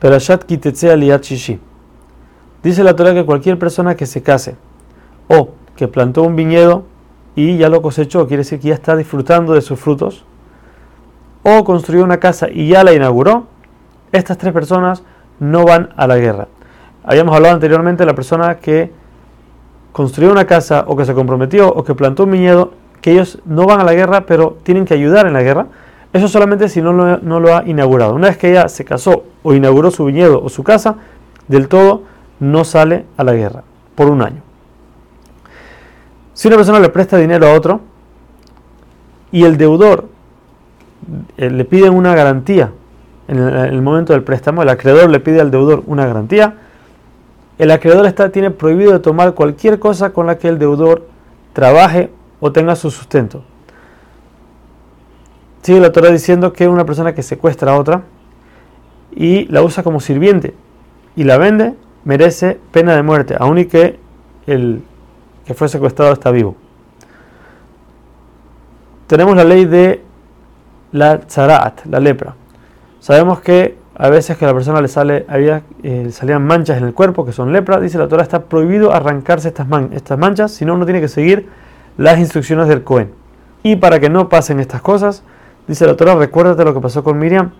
Perashat Kitetse Aliyat Shishi. Dice la Torah que cualquier persona que se case o que plantó un viñedo y ya lo cosechó, quiere decir que ya está disfrutando de sus frutos, o construyó una casa y ya la inauguró, estas tres personas no van a la guerra. Habíamos hablado anteriormente de la persona que construyó una casa o que se comprometió o que plantó un viñedo, que ellos no van a la guerra, pero tienen que ayudar en la guerra. Eso solamente si no lo, ha inaugurado. Una vez que ella se casó o inauguró su viñedo o su casa, del todo no sale a la guerra por un año. Si una persona le presta dinero a otro y el deudor eh, le pide una garantía en el, momento del préstamo, el acreedor le pide al deudor una garantía, el acreedor está, tiene prohibido de tomar cualquier cosa con la que el deudor trabaje o tenga su sustento. Sigue la Torah diciendo que una persona que secuestra a otra y la usa como sirviente y la vende, merece pena de muerte, aun y que el que fue secuestrado está vivo. Tenemos la ley de la tzaraat, la lepra. Sabemos que a veces que a la persona le sale, había, eh, salían manchas en el cuerpo que son lepra, dice la Torah, está prohibido arrancarse estas, estas manchas, sino uno tiene que seguir las instrucciones del Cohen. Y para que no pasen estas cosas, dice la Torah, recuérdate lo que pasó con Miriam.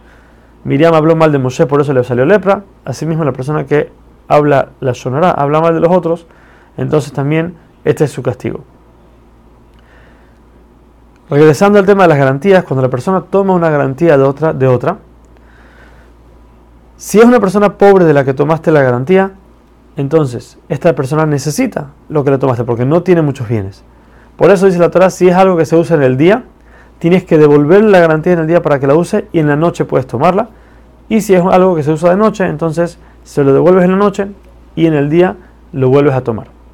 Miriam habló mal de Moshe, por eso le salió lepra. Asimismo, la persona que habla la sonará, habla mal de los otros, entonces también este es su castigo. Regresando al tema de las garantías, cuando la persona toma una garantía de otra, de otra, si es una persona pobre de la que tomaste la garantía, entonces esta persona necesita lo que le tomaste porque no tiene muchos bienes. Por eso dice la Torah, si es algo que se usa en el día, tienes que devolverle la garantía en el día para que la use y en la noche puedes tomarla. Y si es algo que se usa de noche, entonces se lo devuelves en la noche y en el día lo vuelves a tomar.